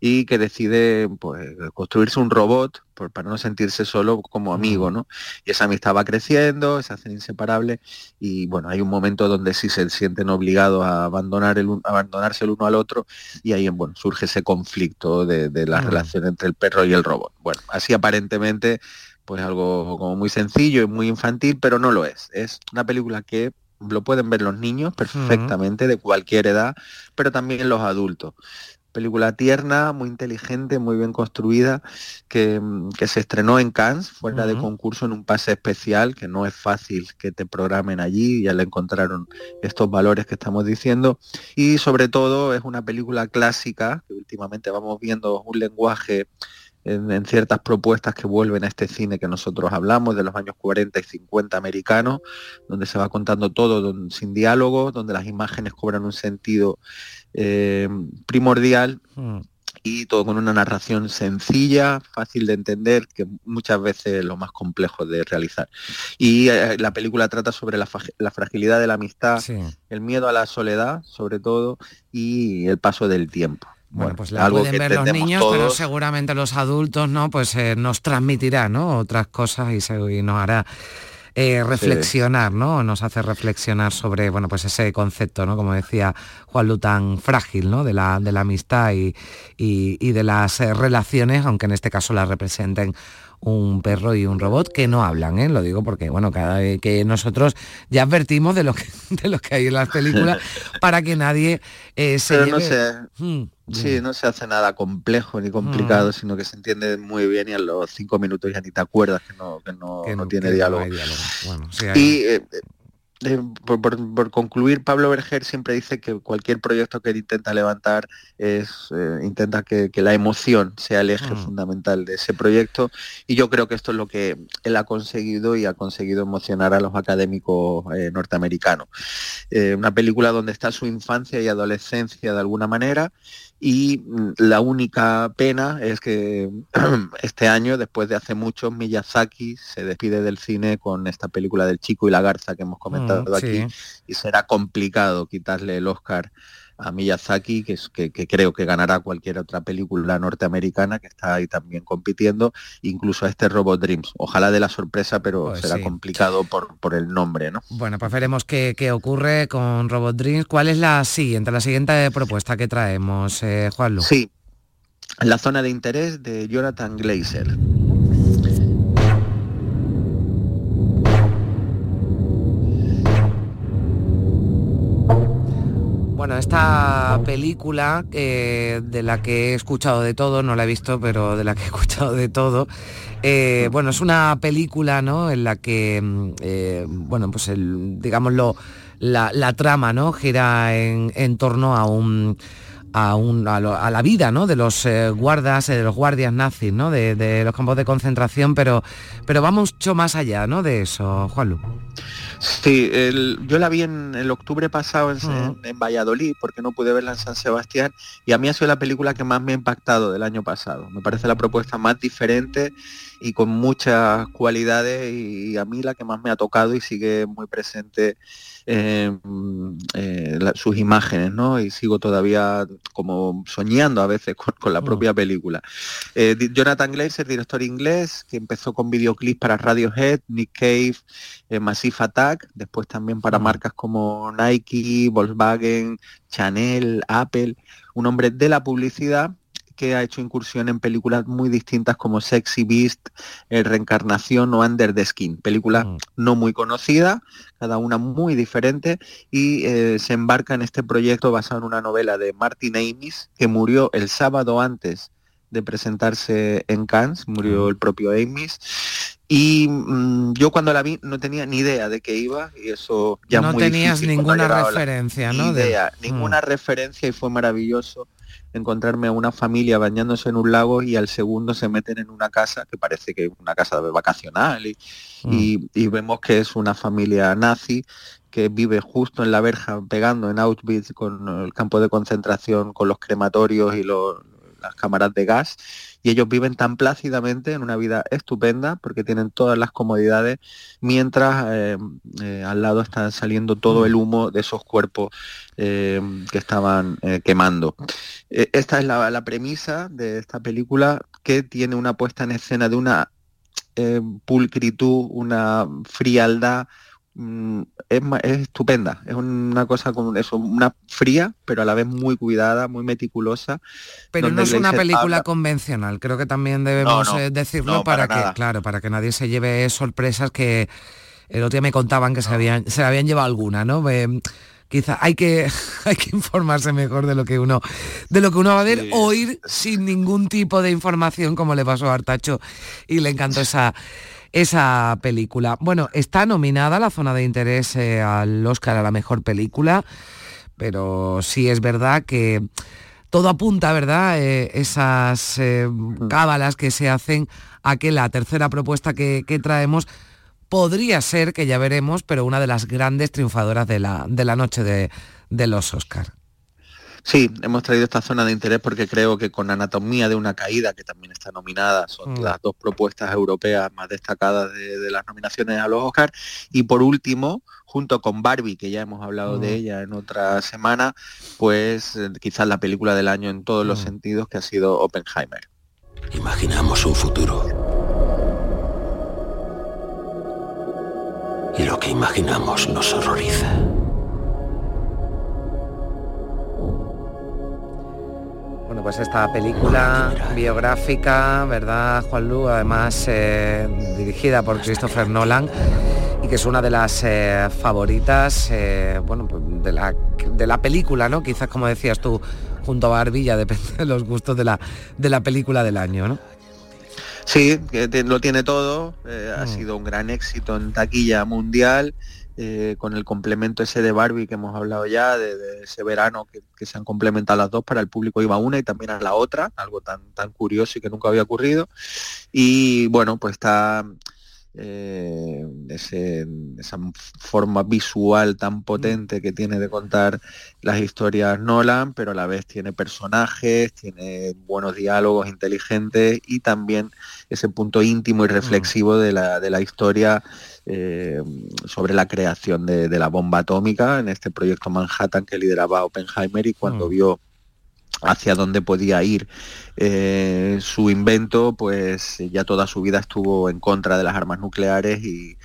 y que decide pues, construirse un robot por- para no sentirse solo como amigo, ¿no? Y esa amistad va creciendo, se hacen inseparables, y bueno, hay un momento donde sí se sienten obligados a abandonar el, abandonarse el uno al otro, y ahí bueno, surge ese conflicto de, de la relación entre el perro y el robot. Bueno, así aparentemente, pues algo como muy sencillo y muy infantil, pero no lo es. Es una película que lo pueden ver los niños perfectamente, de cualquier edad, pero también los adultos. Película tierna, muy inteligente, muy bien construida, que, mm, que se estrenó en Cannes, fuera de concurso en un pase especial, que no es fácil que te programen allí, ya le encontraron estos valores que estamos diciendo. Y sobre todo es una película clásica, que últimamente vamos viendo un lenguaje en, en ciertas propuestas que vuelven a este cine que nosotros hablamos de los años 40 y 50 americanos, donde se va contando todo don- sin diálogo, donde las imágenes cobran un sentido eh, primordial y todo con una narración sencilla, fácil de entender, que muchas veces es lo más complejo de realizar. Y eh, la película trata sobre la fragilidad de la amistad, el miedo a la soledad, sobre todo, y el paso del tiempo. Bueno, pues la algo pueden ver los niños, pero seguramente los adultos, ¿no? Pues eh, nos transmitirá, ¿no? Otras cosas y, se, y nos hará eh, reflexionar, ¿no? Nos hace reflexionar sobre, bueno, pues ese concepto, ¿no? Como decía Juan Lu, tan frágil, ¿no? De la, de la amistad y, y- y de las eh, relaciones, aunque en este caso las representen un perro y un robot que no hablan, ¿eh? lo digo porque bueno, cada vez que nosotros ya advertimos de lo que, de lo que hay en las películas para que nadie eh, se Pero no lleve- Hmm, sí, no se hace nada complejo ni complicado, Mm. sino que se entiende muy bien y a los cinco minutos ya ni te acuerdas que no, que no, que no no- tiene que diálogo. hay diálogo. Bueno, sí, hay- Y eh, eh, eh, por, por- por concluir, Pablo Berger siempre dice que cualquier proyecto que él intenta levantar es eh, intenta que, que la emoción sea el eje fundamental de ese proyecto y yo creo que esto es lo que él ha conseguido y ha conseguido emocionar a los académicos eh, norteamericanos. Eh, una película donde está su infancia y adolescencia de alguna manera y mm, la única pena es que este año, después de hace mucho, Miyazaki se despide del cine con esta película del chico y la garza que hemos comentado Mm, aquí sí. y será complicado quitarle el Oscar a Miyazaki, que, es, que, que creo que ganará cualquier otra película norteamericana que está ahí también compitiendo, incluso a este Robot Dreams. Ojalá de la sorpresa, pero Pues será sí. complicado por, por el nombre, ¿no? Bueno, pues veremos qué, qué ocurre con Robot Dreams. ¿Cuál es la siguiente, la siguiente propuesta que traemos, eh, Juanlu? Sí, la zona de interés de Jonathan Glazer. Bueno, esta película eh, de la que he escuchado de todo, no la he visto, pero de la que he escuchado de todo, eh, bueno, es una película, ¿no? En la que, mm, eh, bueno, pues digámoslo, la, trama, ¿no? Gira en torno a un a, un, a, lo- a la vida ¿no? de los eh, guardas, eh, de los guardias nazis, ¿no? de, de los campos de concentración, pero, pero va mucho más allá ¿no? de eso, Juanlu. Sí, el- yo la vi en el octubre pasado en, en- en Valladolid, porque no pude verla en San Sebastián, y a mí ha sido la película que más me ha impactado del año pasado. Me parece la propuesta más diferente y con muchas cualidades, y a mí la que más me ha tocado y sigue muy presente eh, eh, la- sus imágenes, ¿no? Y sigo todavía como soñando a veces con, con la propia película. Eh, Jonathan Glazer, director inglés, que empezó con videoclips para Radiohead, Nick Cave, eh, Massive Attack, después también para marcas como Nike, Volkswagen, Chanel, Apple, un hombre de la publicidad que ha hecho incursión en películas muy distintas como Sexy Beast, eh, Reencarnación o Under the Skin, películas no muy conocidas, cada una muy diferente, y eh, se embarca en este proyecto basado en una novela de Martin Amis, que murió el sábado antes de presentarse en Cannes, murió el propio Amis, y mm, yo cuando la vi no tenía ni idea de qué iba, y eso ya no muy tenías difícil ninguna referencia, ¿no? De- idea, ninguna referencia y fue maravilloso encontrarme a una familia bañándose en un lago y al segundo se meten en una casa que parece que es una casa vacacional y, y- y vemos que es una familia nazi que vive justo en la verja pegando en Auschwitz con el campo de concentración, con los crematorios y los- las cámaras de gas y ellos viven tan plácidamente en una vida estupenda porque tienen todas las comodidades mientras eh, eh, al lado está saliendo todo el humo de esos cuerpos eh, que estaban quemando. Esta es la, premisa de esta película que tiene una puesta en escena de una pulcritud, una frialdad, es, ma- es estupenda, es una cosa como eso, una fría, pero a la vez muy cuidada, muy meticulosa. Pero no es una película habla- convencional, creo que también debemos No, no, eh, decirlo no, para, para que, nada. claro, para que nadie se lleve sorpresas que el otro día me contaban que se habían, se habían llevado alguna, ¿no? Eh, quizá hay que, hay que informarse mejor de lo que uno, de lo que uno va a ver, o ir sin ningún tipo de información, como le pasó a Artacho, y le encantó esa esa película. Bueno, está nominada la zona de interés eh, al Oscar a la mejor película, pero sí es verdad que todo apunta, ¿verdad? Eh, esas eh, cábalas que se hacen a que la tercera propuesta que, que traemos podría ser, que ya veremos, pero una de las grandes triunfadoras de la, de la noche de, de los Oscar. Sí, hemos traído esta zona de interés porque creo que con Anatomía de una caída, que también está nominada, son Mm. las dos propuestas europeas más destacadas de, de las nominaciones a los Oscars. Y por último, junto con Barbie, que ya hemos hablado de Mm. ella en otra semana, pues eh, quizás la película del año en todos los Mm. sentidos, que ha sido Oppenheimer. Imaginamos un futuro. Y lo que imaginamos nos horroriza. Bueno, pues esta película biográfica, ¿verdad, Juan Lu? Además eh, dirigida por Christopher Nolan y que es una de las eh, favoritas, eh, bueno, pues de la, de la película, ¿no? Quizás como decías tú, junto a Barbie, ya depende de los gustos de la, de la película del año, ¿no? Sí, lo tiene todo, eh, Mm. ha sido un gran éxito en taquilla mundial eh, con el complemento ese de Barbie que hemos hablado ya, de, de ese verano que, que se han complementado las dos, para el público iba una y también a la otra, algo tan, tan curioso y que nunca había ocurrido. Y bueno, pues está eh, ese- esa forma visual tan potente que tiene de contar las historias Nolan, pero a la vez tiene personajes, tiene buenos diálogos inteligentes y también ese punto íntimo y reflexivo de la, de la historia eh, sobre la creación de, de la bomba atómica en este proyecto Manhattan que lideraba Oppenheimer y cuando vio hacia dónde podía ir eh, su invento, pues ya toda su vida estuvo en contra de las armas nucleares y,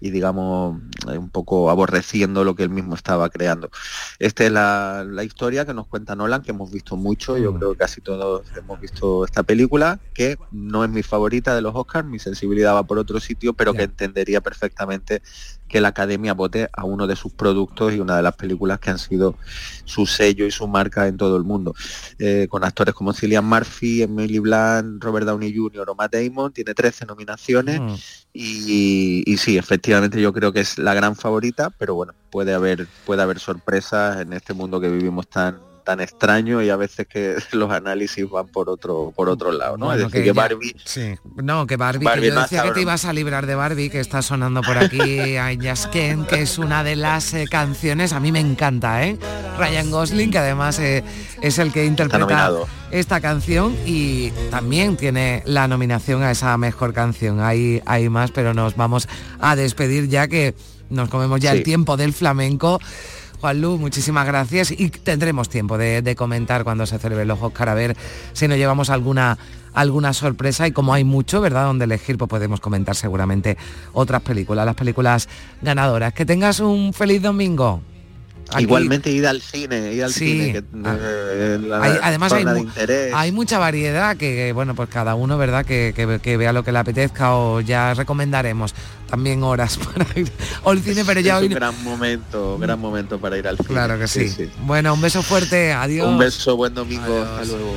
y, digamos eh, un poco aborreciendo lo que él mismo estaba creando. Esta es la, la historia que nos cuenta Nolan, que hemos visto mucho, yo creo que casi todos hemos visto esta película, que no es mi favorita de los Oscars, mi sensibilidad va por otro sitio, pero que entendería perfectamente que la academia vote a uno de sus productos y una de las películas que han sido su sello y su marca en todo el mundo. Eh, con actores como Cillian Murphy, Emily Blunt, Robert Downey Jr. o Matt Damon, tiene 13 nominaciones y, y sí, efectivamente yo creo que es la gran favorita, pero bueno, puede haber, puede haber sorpresas en este mundo que vivimos tan tan extraño y a veces que los análisis van por otro por otro lado, ¿no? Bueno, es decir, que que ya- Barbie Sí. No, que Barbie, Barbie que yo decía que te ibas a librar de Barbie, que está sonando por aquí Just Can't, que es una de las eh, canciones, a mí me encanta, ¿eh? Ryan Gosling, que además eh, es el que interpreta esta canción y también tiene la nominación a esa mejor canción. Hay, hay más, pero nos vamos a despedir ya que nos comemos ya el tiempo del flamenco. Juan Lu, muchísimas gracias y tendremos tiempo de, de comentar cuando se celebren los Oscar a ver si nos llevamos alguna alguna sorpresa y como hay mucho, ¿verdad?, donde elegir, pues podemos comentar seguramente otras películas, las películas ganadoras. Que tengas un feliz domingo. Aquí- igualmente ir al cine, ir al Sí. cine, que eh, la Hay- además hay, mu- hay mucha variedad que, bueno, pues cada uno, ¿verdad? Que, que- que vea lo que le apetezca o ya recomendaremos también horas para ir al cine, pero ya es hoy... un gran momento, gran momento para ir al cine. Claro que sí. Bueno, un beso fuerte, adiós. Un beso, buen domingo, hasta luego.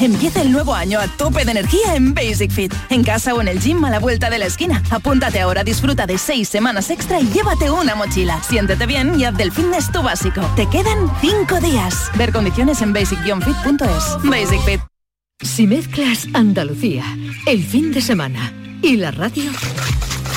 Empieza el nuevo año a tope de energía en Basic Fit. En casa o en el gym a la vuelta de la esquina. Apúntate ahora, disfruta de seis semanas extra y llévate una mochila. Siéntete bien y haz del fitness tu básico. Te quedan cinco días. Ver condiciones en basic-fit.es. Basic Fit. Si mezclas Andalucía, el fin de semana y la radio,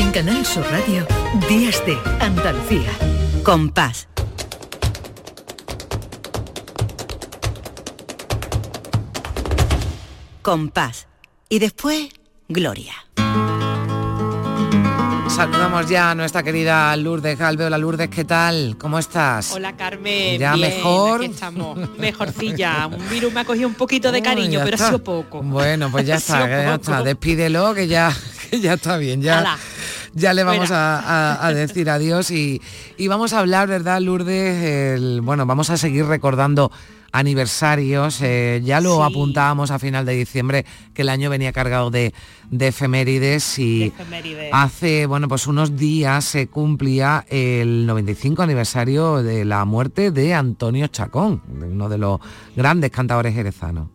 En Canal Sur Radio, Días de Andalucía. Compás. Compás. Y después, Gloria. Saludamos ya a nuestra querida Lourdes Galveo. La Lourdes, ¿qué tal? ¿Cómo estás? Hola Carmen, Ya bien, mejor. aquí estamos, mejorcilla. Un virus me ha cogido un poquito de cariño, pero está. ha sido poco. Bueno, pues ya está, ya está. Despídelo, que ya, que ya está bien. Ya. Ya le vamos a, a- a decir adiós y, y vamos a hablar, ¿verdad, Lourdes? El- bueno, vamos a seguir recordando aniversarios. eh, ya lo Sí. apuntábamos a final de diciembre que el año venía cargado de, de efemérides y efemérides. hace, bueno, pues unos días se cumplía el 95 aniversario de la muerte de Antonio Chacón, uno de los grandes cantadores jerezanos.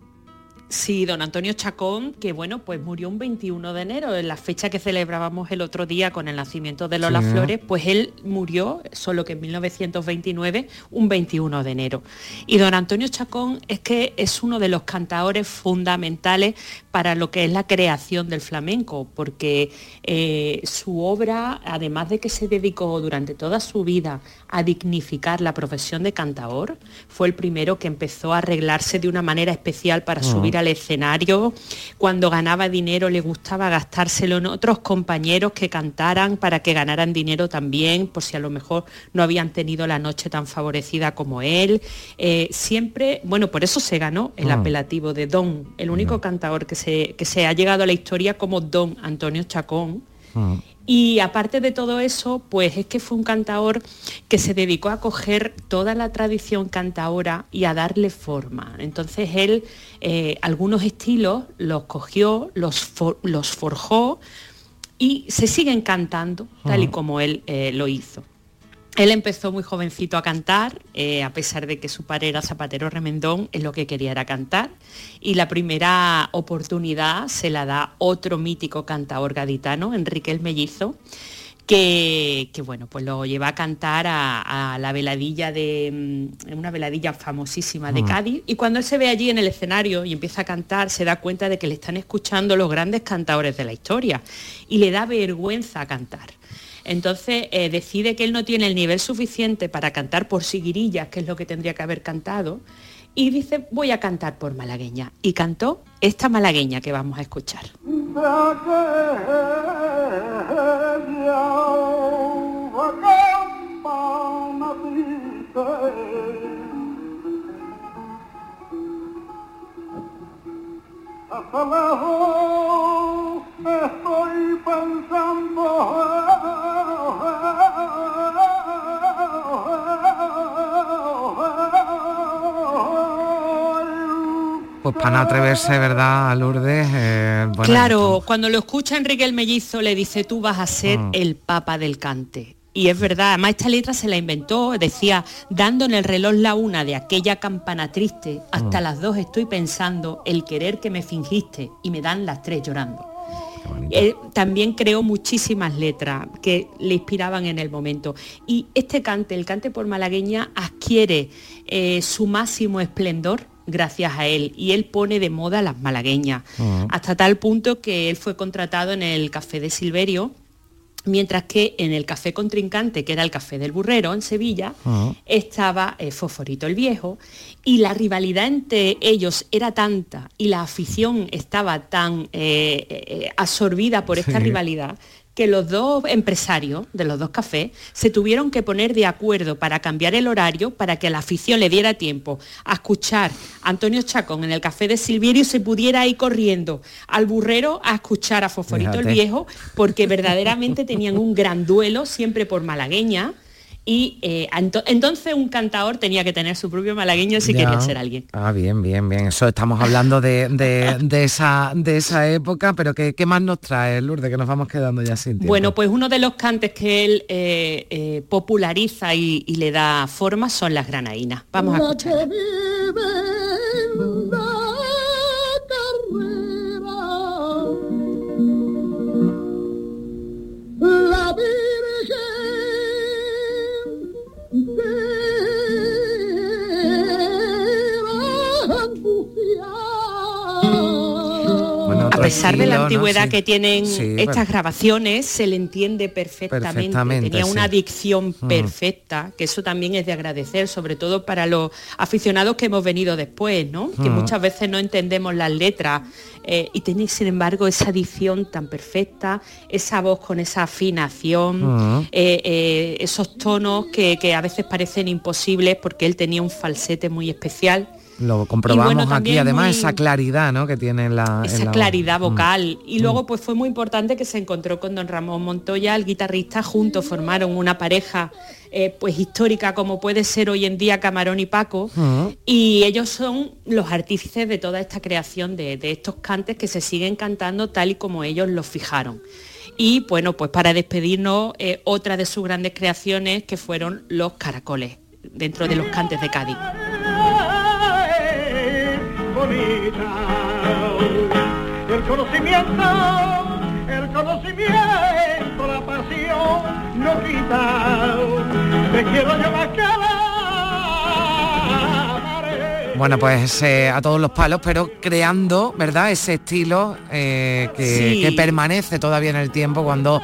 Sí, don Antonio Chacón, que bueno, pues murió un 21 de enero, en la fecha que celebrábamos el otro día con el nacimiento de Lola Sí. Flores, pues él murió, solo que en 1929, un 21 de enero. Y don Antonio Chacón es que es uno de los cantadores fundamentales para lo que es la creación del flamenco, porque eh, su obra, además de que se dedicó durante toda su vida a dignificar la profesión de cantador, fue el primero que empezó a arreglarse de una manera especial para subir al escenario. Cuando ganaba dinero le gustaba gastárselo en otros compañeros que cantaran para que ganaran dinero también, por si a lo mejor no habían tenido la noche tan favorecida como él. Eh, siempre, bueno, por eso se ganó el apelativo de Don, el único cantador que se, que se ha llegado a la historia como Don Antonio Chacón. Y aparte de todo eso, pues es que fue un cantador que se dedicó a coger toda la tradición cantaora y a darle forma. Entonces él eh, algunos estilos los cogió, los, for- los forjó y se siguen cantando tal y Ajá. como él eh, lo hizo. Él empezó muy jovencito a cantar, eh, a pesar de que su padre era zapatero remendón, él lo que quería era cantar. Y la primera oportunidad se la da otro mítico cantador gaditano, Enrique el Mellizo, que, que, bueno, pues lo lleva a cantar a, a la veladilla de mm, una veladilla famosísima de Mm. Cádiz. Y cuando él se ve allí en el escenario y empieza a cantar, se da cuenta de que le están escuchando los grandes cantadores de la historia. Y le da vergüenza cantar. Entonces eh, decide que él no tiene el nivel suficiente para cantar por siguirillas, que es lo que tendría que haber cantado, y dice, voy a cantar por malagueña. Y cantó esta malagueña que vamos a escuchar. Estoy pensando. Pues para no atreverse, ¿verdad, Lourdes? Eh, bueno, claro, cuando lo escucha Enrique el Mellizo le dice, tú vas a ser Mm. el papa del cante. Y es verdad, además esta letra se la inventó, decía, dando en el reloj la una de aquella campana triste, hasta Mm. las dos estoy pensando el querer que me fingiste y me dan las tres llorando. Él también creó muchísimas letras que le inspiraban en el momento. Y este cante, el cante por malagueña, adquiere eh, su máximo esplendor gracias a él. Y él pone de moda las malagueñas. Hasta tal punto que él fue contratado en el Café de Silverio, mientras que en el Café Contrincante, que era el Café del Burrero en Sevilla, estaba eh, Fosforito el Viejo y la rivalidad entre ellos era tanta y la afición estaba tan eh, eh, absorbida por esta Sí. rivalidad que los dos empresarios de los dos cafés se tuvieron que poner de acuerdo para cambiar el horario para que la afición le diera tiempo a escuchar a Antonio Chacón en el café de Silverio y se pudiera ir corriendo al burrero a escuchar a Fosforito el. Viejo porque verdaderamente tenían un gran duelo siempre por malagueña y eh, ento- entonces un cantador tenía que tener su propio malagueño si Ya. quería ser alguien. Ah, bien, bien, bien. Eso estamos hablando de, de- de esa, de esa época, pero ¿qué, qué más nos trae, Lourdes? Que nos vamos quedando ya sin tiempo. Bueno, pues uno de los cantes que él eh, eh, populariza y, y le da forma son las granadinas. Vamos a escuchar. Pesar de la antigüedad Sí. que tienen Sí, estas grabaciones, se le entiende perfectamente. Perfectamente, Tenía una dicción Mm. perfecta, que eso también es de agradecer, sobre todo para los aficionados que hemos venido después, ¿no? Que Mm. muchas veces no entendemos las letras eh, y tenéis, sin embargo, esa dicción tan perfecta, esa voz con esa afinación, Mm. eh, eh, esos tonos que, que a veces parecen imposibles porque él tenía un falsete muy especial. Lo comprobamos bueno, aquí, además, muy- esa claridad ¿no? que tiene en la... en esa la- claridad Mm. vocal. Y luego pues fue muy importante que se encontró con don Ramón Montoya, el guitarrista, juntos formaron una pareja eh, pues histórica como puede ser hoy en día Camarón y Paco. Mm. Y ellos son los artífices de toda esta creación de, de estos cantes que se siguen cantando tal y como ellos los fijaron. Y bueno, pues para despedirnos, eh, otra de sus grandes creaciones que fueron los caracoles, dentro de los cantes de Cádiz. El conocimiento, el conocimiento, la pasión no quita. Te quiero llevar Bueno, pues eh, a todos los palos, pero creando, ¿verdad? Ese estilo eh, que, Sí. que permanece todavía en el tiempo cuando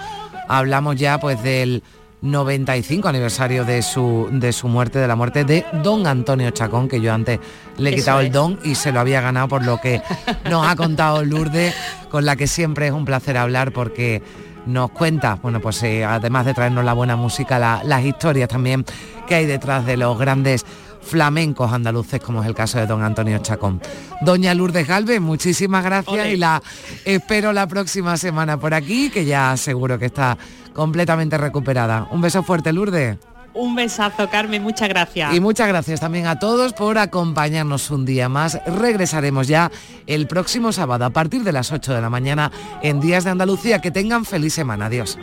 hablamos ya pues del 95 aniversario de su, de su muerte, de la muerte de don Antonio Chacón, que yo antes le he Eso quitado el don y se lo había ganado por lo que nos ha contado Lourdes, con la que siempre es un placer hablar porque nos cuenta, bueno, pues eh, además de traernos la buena música, la- las historias también que hay detrás de los grandes flamencos andaluces, como es el caso de don Antonio Chacón. Doña Lourdes Galvez, muchísimas gracias y la espero la próxima semana por aquí, que ya seguro que está completamente recuperada. Un beso fuerte, Lourdes. Un besazo, Carmen, muchas gracias. Y muchas gracias también a todos por acompañarnos un día más. Regresaremos ya el próximo sábado a partir de las 8 de la mañana en Días de Andalucía. Que tengan feliz semana. Adiós.